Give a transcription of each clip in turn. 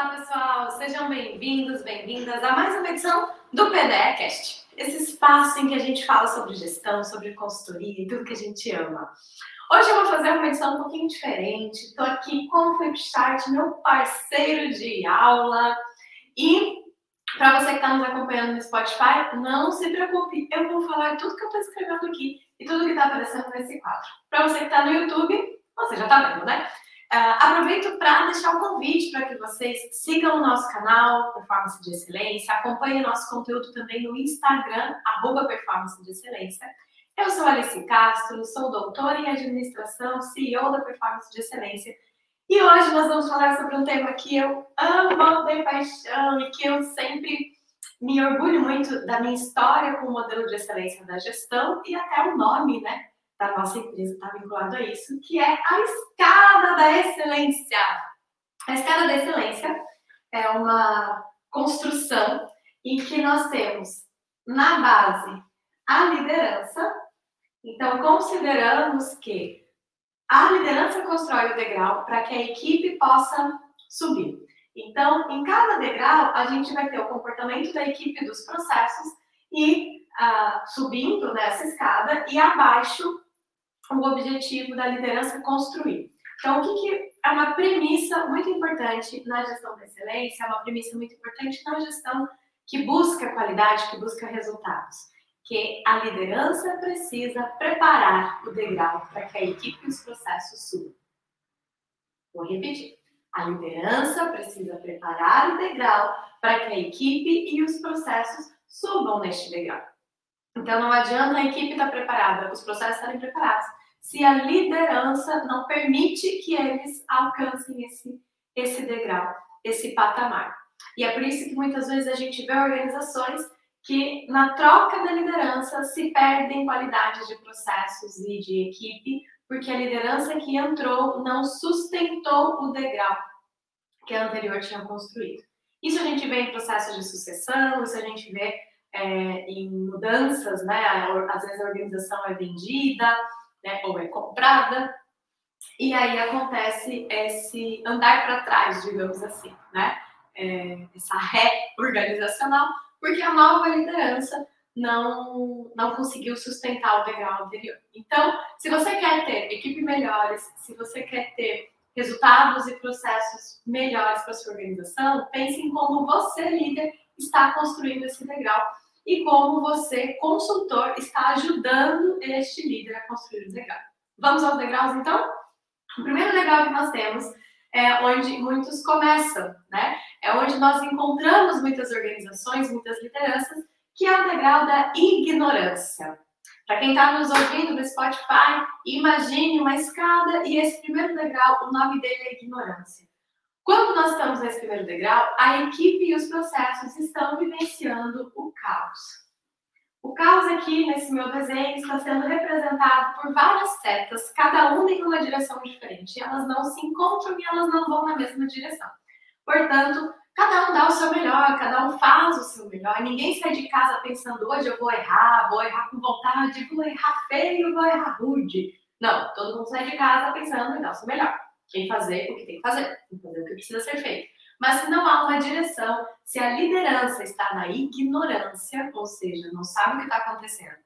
Olá, pessoal! Sejam bem-vindos, bem-vindas a mais uma edição do PDEcast, esse espaço em que a gente fala sobre gestão, sobre consultoria e tudo que a gente ama. Hoje eu vou fazer uma edição um pouquinho diferente. Estou aqui com o Flipstart, meu parceiro de aula. E para você que está nos acompanhando no Spotify, não se preocupe, eu vou falar tudo que eu estou escrevendo aqui e tudo que está aparecendo nesse quadro. Para você que está no YouTube, você já está vendo, né? Uh, aproveito para deixar um convite para que vocês sigam o nosso canal Performance de Excelência, acompanhem nosso conteúdo também no Instagram, arroba Performance de Excelência. Eu sou Alice Castro, sou doutora em administração, CEO da Performance de Excelência. E hoje nós vamos falar sobre um tema que eu amo de paixão e que eu sempre me orgulho muito da minha história com o modelo de excelência da gestão e até o nome, né? Da nossa empresa está vinculado a isso, que é a escada da excelência. A escada da excelência é uma construção em que nós temos na base a liderança. Então, consideramos que a liderança constrói o degrau para que a equipe possa subir. Então, em cada degrau, a gente vai ter o comportamento da equipe dos processos e uh, subindo nessa escada e abaixo o objetivo da liderança construir. Então, o que, que é uma premissa muito importante na gestão da excelência, é uma premissa muito importante na gestão que busca qualidade, que busca resultados. Que a liderança precisa preparar o degrau para que a equipe e os processos subam. Vou repetir. A liderança precisa preparar o degrau para que a equipe e os processos subam neste degrau. Então, não adianta a equipe estar preparada, os processos estarem preparados, se a liderança não permite que eles alcancem esse, esse degrau, esse patamar. E é por isso que muitas vezes a gente vê organizações que, na troca da liderança, se perdem qualidades de processos e de equipe, porque a liderança que entrou não sustentou o degrau que a anterior tinha construído. Isso a gente vê em processos de sucessão, isso a gente vê é, em mudanças, né? Às vezes a organização é vendida, né, ou é comprada, e aí acontece esse andar para trás, digamos assim, né? É, essa reorganizacional, porque a nova liderança não, não conseguiu sustentar o degrau anterior. Então, se você quer ter equipe melhores, se você quer ter resultados e processos melhores para sua organização, pense em como você, líder, está construindo esse degrau e como você, consultor, está ajudando este líder a construir o degrau. Vamos aos degraus, então? O primeiro degrau que nós temos é onde muitos começam, né? É onde nós encontramos muitas organizações, muitas lideranças, que é o degrau da ignorância. Para quem está nos ouvindo no Spotify, imagine uma escada e esse primeiro degrau, o nome dele é ignorância. Quando nós estamos nesse primeiro degrau, a equipe e os processos estão vivenciando o caos. O caos aqui, nesse meu desenho, está sendo representado por várias setas, cada uma em uma direção diferente. Elas não se encontram e elas não vão na mesma direção. Portanto, cada um dá o seu melhor, cada um faz o seu melhor. Ninguém sai de casa pensando, hoje eu vou errar, vou errar com vontade, vou errar feio, vou errar rude. Não, todo mundo sai de casa pensando em dar o seu melhor quem fazer o que tem que fazer, fazer o que precisa ser feito. Mas se não há uma direção, se a liderança está na ignorância, ou seja, não sabe o que está acontecendo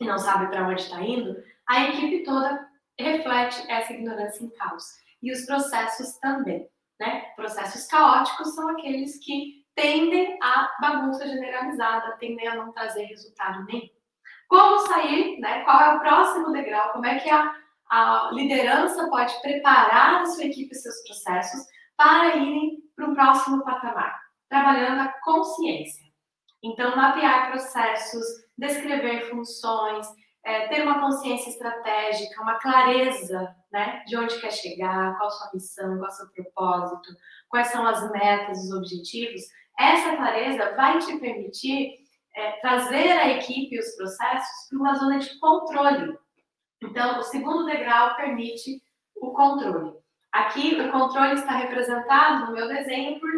e não sabe para onde está indo, a equipe toda reflete essa ignorância em caos. E os processos também. Né? Processos caóticos são aqueles que tendem à bagunça generalizada, tendem a não trazer resultado nenhum. Como sair, né? qual é o próximo degrau, como é que a a liderança pode preparar a sua equipe e seus processos para irem para um próximo patamar, trabalhando a consciência. Então, mapear processos, descrever funções, é, ter uma consciência estratégica, uma clareza né, de onde quer chegar, qual sua missão, qual o seu propósito, quais são as metas, os objetivos. Essa clareza vai te permitir é, trazer a equipe e os processos para uma zona de controle, então, o segundo degrau permite o controle. Aqui, o controle está representado no meu desenho por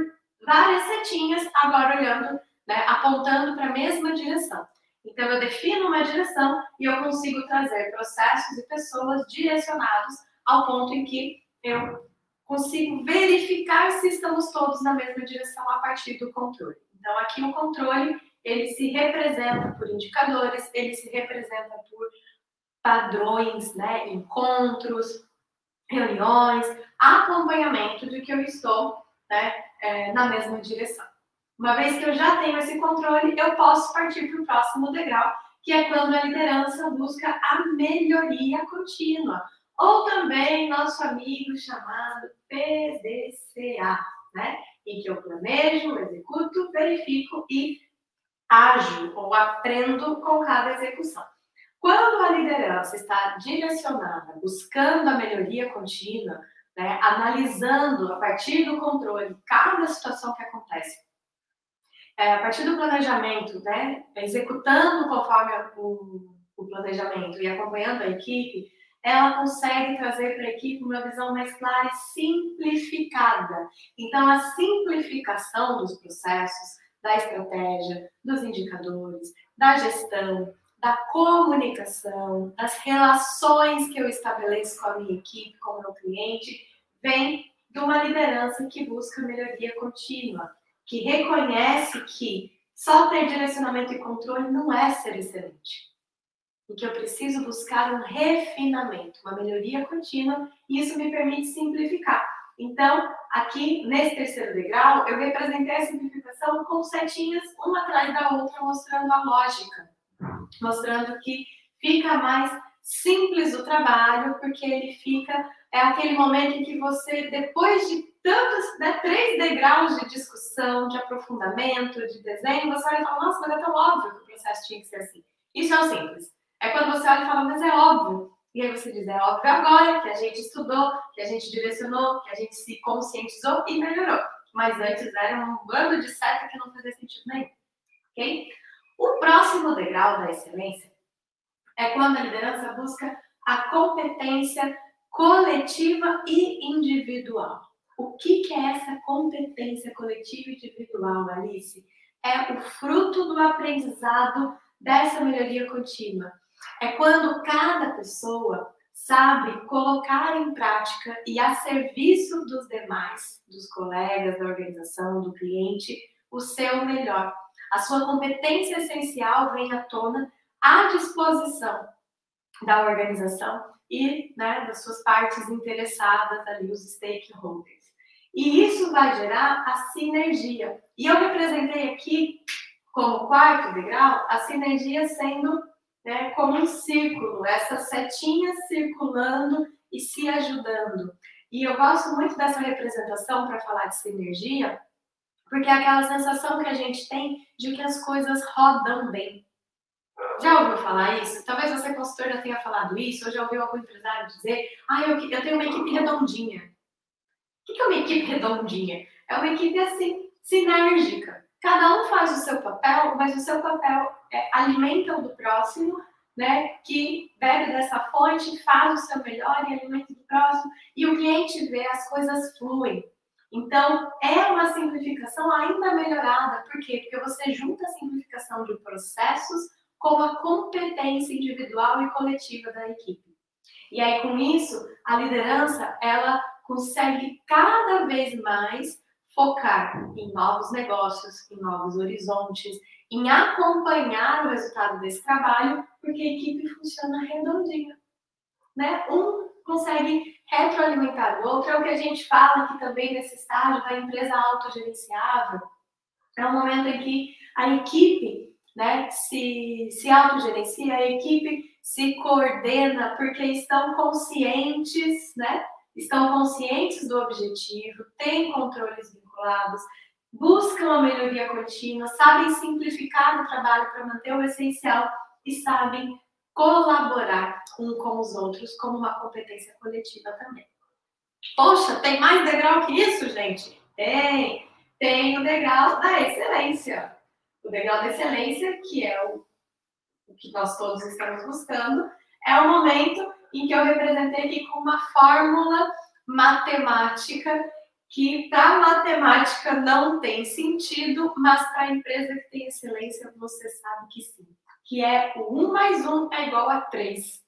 várias setinhas, agora olhando, né, apontando para a mesma direção. Então, eu defino uma direção e eu consigo trazer processos e pessoas direcionados ao ponto em que eu consigo verificar se estamos todos na mesma direção a partir do controle. Então, aqui o controle, ele se representa por indicadores, ele se representa por padrões, né, encontros, reuniões, acompanhamento de que eu estou né, é, na mesma direção. Uma vez que eu já tenho esse controle, eu posso partir para o próximo degrau, que é quando a liderança busca a melhoria contínua, ou também nosso amigo chamado PDCA, né? Em que eu planejo, executo, verifico e ajo ou aprendo com cada execução. Quando a liderança está direcionada, buscando a melhoria contínua, né, analisando a partir do controle cada situação que acontece, é, a partir do planejamento, né, executando conforme o, o planejamento e acompanhando a equipe, ela consegue trazer para a equipe uma visão mais clara e simplificada. Então, a simplificação dos processos, da estratégia, dos indicadores, da gestão, da comunicação, das relações que eu estabeleço com a minha equipe, com o meu cliente, vem de uma liderança que busca melhoria contínua, que reconhece que só ter direcionamento e controle não é ser excelente. E que eu preciso buscar um refinamento, uma melhoria contínua, e isso me permite simplificar. Então, aqui nesse terceiro degrau, eu representei a simplificação com setinhas uma atrás da outra, mostrando a lógica mostrando que fica mais simples o trabalho, porque ele fica é aquele momento em que você, depois de tantos, né, três degraus de discussão, de aprofundamento, de desenho, você olha e fala, nossa, mas é tão óbvio que o processo tinha que ser assim. Isso é o simples. É quando você olha e fala, mas é óbvio. E aí você diz, é óbvio agora que a gente estudou, que a gente direcionou, que a gente se conscientizou e melhorou. Mas antes era um bando de seta que não fazia sentido nenhum. Ok? O próximo degrau da excelência é quando a liderança busca a competência coletiva e individual. O que, que é essa competência coletiva e individual, Alice? É o fruto do aprendizado dessa melhoria contínua. É quando cada pessoa sabe colocar em prática e a serviço dos demais, dos colegas, da organização, do cliente, o seu melhor. A sua competência essencial vem à tona à disposição da organização e né, das suas partes interessadas ali, os stakeholders. E isso vai gerar a sinergia. E eu representei aqui, como quarto degrau, a sinergia sendo né, como um círculo, essas setinhas circulando e se ajudando. E eu gosto muito dessa representação para falar de sinergia, porque é aquela sensação que a gente tem de que as coisas rodam bem. Já ouviu falar isso? Talvez você, consultor, já tenha falado isso, ou já ouviu algum empresário dizer: ah, eu, eu tenho uma equipe redondinha. O que é uma equipe redondinha? É uma equipe assim, sinérgica. Cada um faz o seu papel, mas o seu papel é, alimenta o do próximo, né? Que bebe dessa fonte, faz o seu melhor e alimenta o do próximo. E o cliente vê as coisas fluem. Então, é uma simplificação ainda melhorada. Por quê? Porque você junta a simplificação de processos com a competência individual e coletiva da equipe. E aí, com isso, a liderança, ela consegue cada vez mais focar em novos negócios, em novos horizontes, em acompanhar o resultado desse trabalho, porque a equipe funciona redondinha. Né? Um consegue retroalimentar o outro. É o que a gente fala aqui também nesse estágio da empresa autogerenciável. É um momento em que a equipe né, se, se autogerencia, a equipe se coordena porque estão conscientes, né, estão conscientes do objetivo, têm controles vinculados, buscam a melhoria contínua, sabem simplificar o trabalho para manter o essencial e sabem colaborar um com os outros como uma competência coletiva também. Poxa, tem mais degrau que isso, gente? Tem. Tem o degrau da excelência. O degrau da excelência, que é o, o que nós todos estamos buscando, é o momento em que eu representei aqui com uma fórmula matemática que para matemática não tem sentido, mas para a empresa que tem excelência você sabe que sim que é o 1 mais 1 é igual a 3.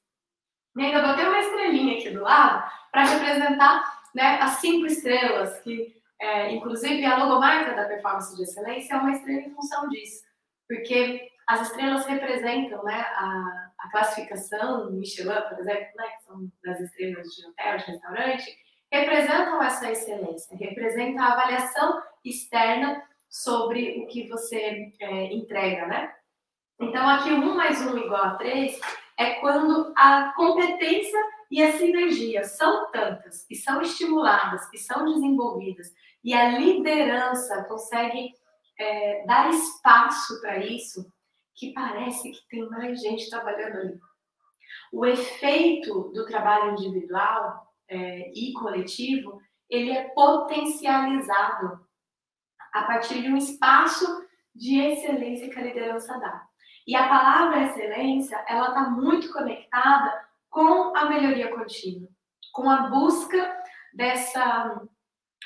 E ainda botei uma estrelinha aqui do lado para representar né, as cinco estrelas, que é, inclusive a logomarca da performance de excelência é uma estrela em função disso, porque as estrelas representam né, a, a classificação Michelin, por exemplo, né, que são das estrelas de hotel, de restaurante, representam essa excelência, representam a avaliação externa sobre o que você é, entrega, né? Então, aqui, 1 mais 1 igual a 3 é quando a competência e a sinergia são tantas, e são estimuladas, e são desenvolvidas, e a liderança consegue é, dar espaço para isso, que parece que tem mais gente trabalhando ali. O efeito do trabalho individual é, e coletivo, ele é potencializado a partir de um espaço de excelência que a liderança dá. E a palavra excelência, ela está muito conectada com a melhoria contínua, com a busca dessa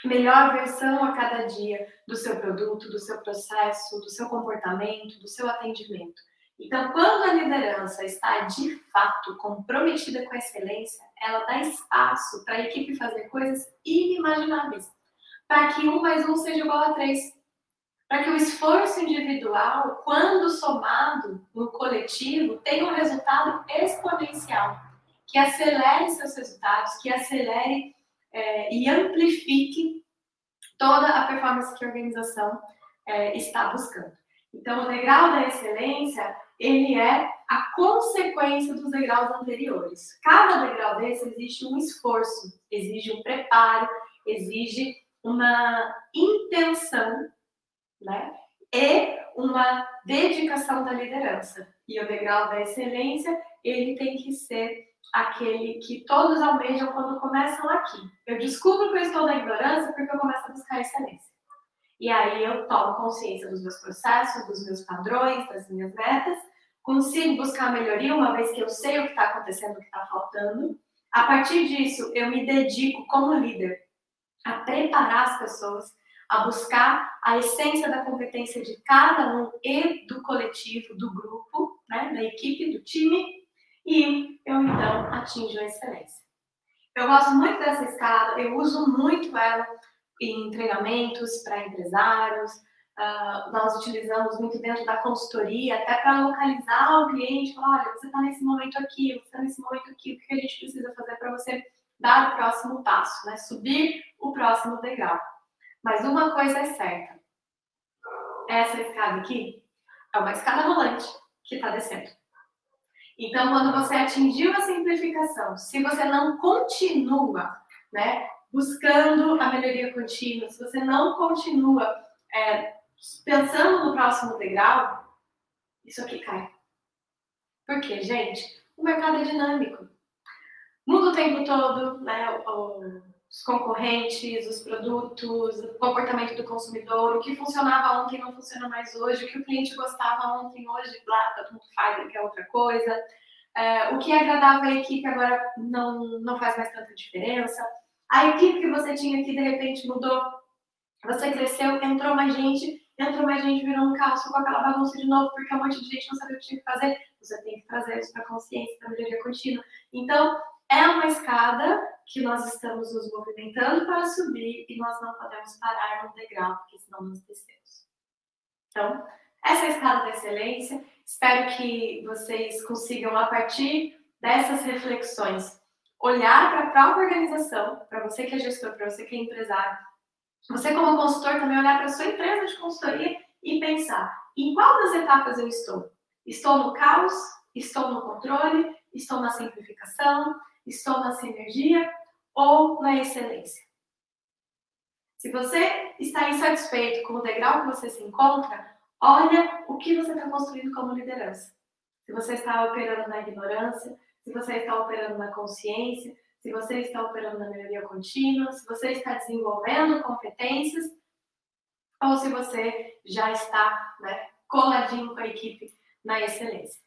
melhor versão a cada dia do seu produto, do seu processo, do seu comportamento, do seu atendimento. Então, quando a liderança está de fato comprometida com a excelência, ela dá espaço para a equipe fazer coisas inimagináveis, para que um mais um seja igual a três, para que o esforço individual, quando somado no coletivo, tenha um resultado exponencial, que acelere seus resultados, que acelere é, e amplifique toda a performance que a organização é, está buscando. Então, o degrau da excelência, ele é a consequência dos degraus anteriores. Cada degrau desse exige um esforço, exige um preparo, exige uma intenção né? E uma dedicação da liderança. E o degrau da excelência, ele tem que ser aquele que todos almejam quando começam aqui. Eu descubro que eu estou na ignorância porque eu começo a buscar excelência. E aí eu tomo consciência dos meus processos, dos meus padrões, das minhas metas, consigo buscar melhoria uma vez que eu sei o que está acontecendo, o que está faltando. A partir disso, eu me dedico como líder a preparar as pessoas a buscar a essência da competência de cada um e do coletivo, do grupo, né, da equipe, do time, e eu então atinjo a excelência. Eu gosto muito dessa escala, eu uso muito ela em treinamentos para empresários, uh, nós utilizamos muito dentro da consultoria, até para localizar o cliente, falar, olha, você está nesse momento aqui, você está nesse momento aqui, o que a gente precisa fazer para você dar o próximo passo, né? subir o próximo degrau. Mas uma coisa é certa. Essa escada aqui é uma escada rolante que está descendo. Então, quando você atingiu a simplificação, se você não continua né, buscando a melhoria contínua, se você não continua é, pensando no próximo degrau, isso aqui cai. Por quê, gente? O mercado é dinâmico. Muda o tempo todo, né? O, os concorrentes, os produtos, o comportamento do consumidor, o que funcionava ontem não funciona mais hoje, o que o cliente gostava ontem, hoje, lá, todo mundo faz, quer outra coisa. É, o que agradava a equipe agora não, não faz mais tanta diferença. A equipe que você tinha aqui, de repente, mudou, você cresceu, entrou mais gente, entrou mais gente, virou um caos, com aquela bagunça de novo, porque um monte de gente não sabia o que tinha que fazer. Você tem que trazer isso para a consciência, a melhoria contínua. Então, é uma escada que nós estamos nos movimentando para subir e nós não podemos parar no degrau, porque senão nós descemos. Então, essa é a escada da excelência. Espero que vocês consigam, a partir dessas reflexões, olhar para a própria organização, para você que é gestor, para você que é empresário, você como consultor também olhar para a sua empresa de consultoria e pensar em qual das etapas eu estou. Estou no caos? Estou no controle? Estou na simplificação? Estou na sinergia ou na excelência? Se você está insatisfeito com o degrau que você se encontra, olha o que você está construindo como liderança. Se você está operando na ignorância, se você está operando na consciência, se você está operando na melhoria contínua, se você está desenvolvendo competências, ou se você já está né, coladinho com a equipe na excelência.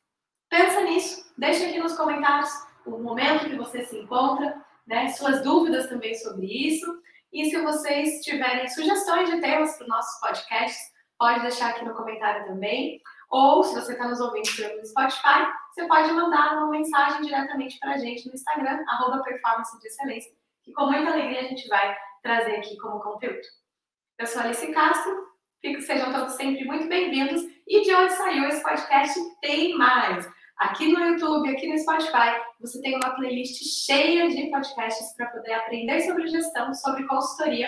Pensa nisso, deixa aqui nos comentários o momento que você se encontra, né, suas dúvidas também sobre isso. E se vocês tiverem sugestões de temas para os nossos podcasts, pode deixar aqui no comentário também. Ou se você está nos ouvindo pelo Spotify, você pode mandar uma mensagem diretamente para a gente no Instagram, arroba performance de excelência, que com muita alegria a gente vai trazer aqui como conteúdo. Eu sou Alice Castro, fico, sejam todos sempre muito bem-vindos. E de onde saiu esse podcast tem mais. Aqui no YouTube, aqui no Spotify, você tem uma playlist cheia de podcasts para poder aprender sobre gestão, sobre consultoria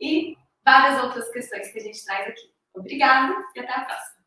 e várias outras questões que a gente traz aqui. Obrigada e até a próxima.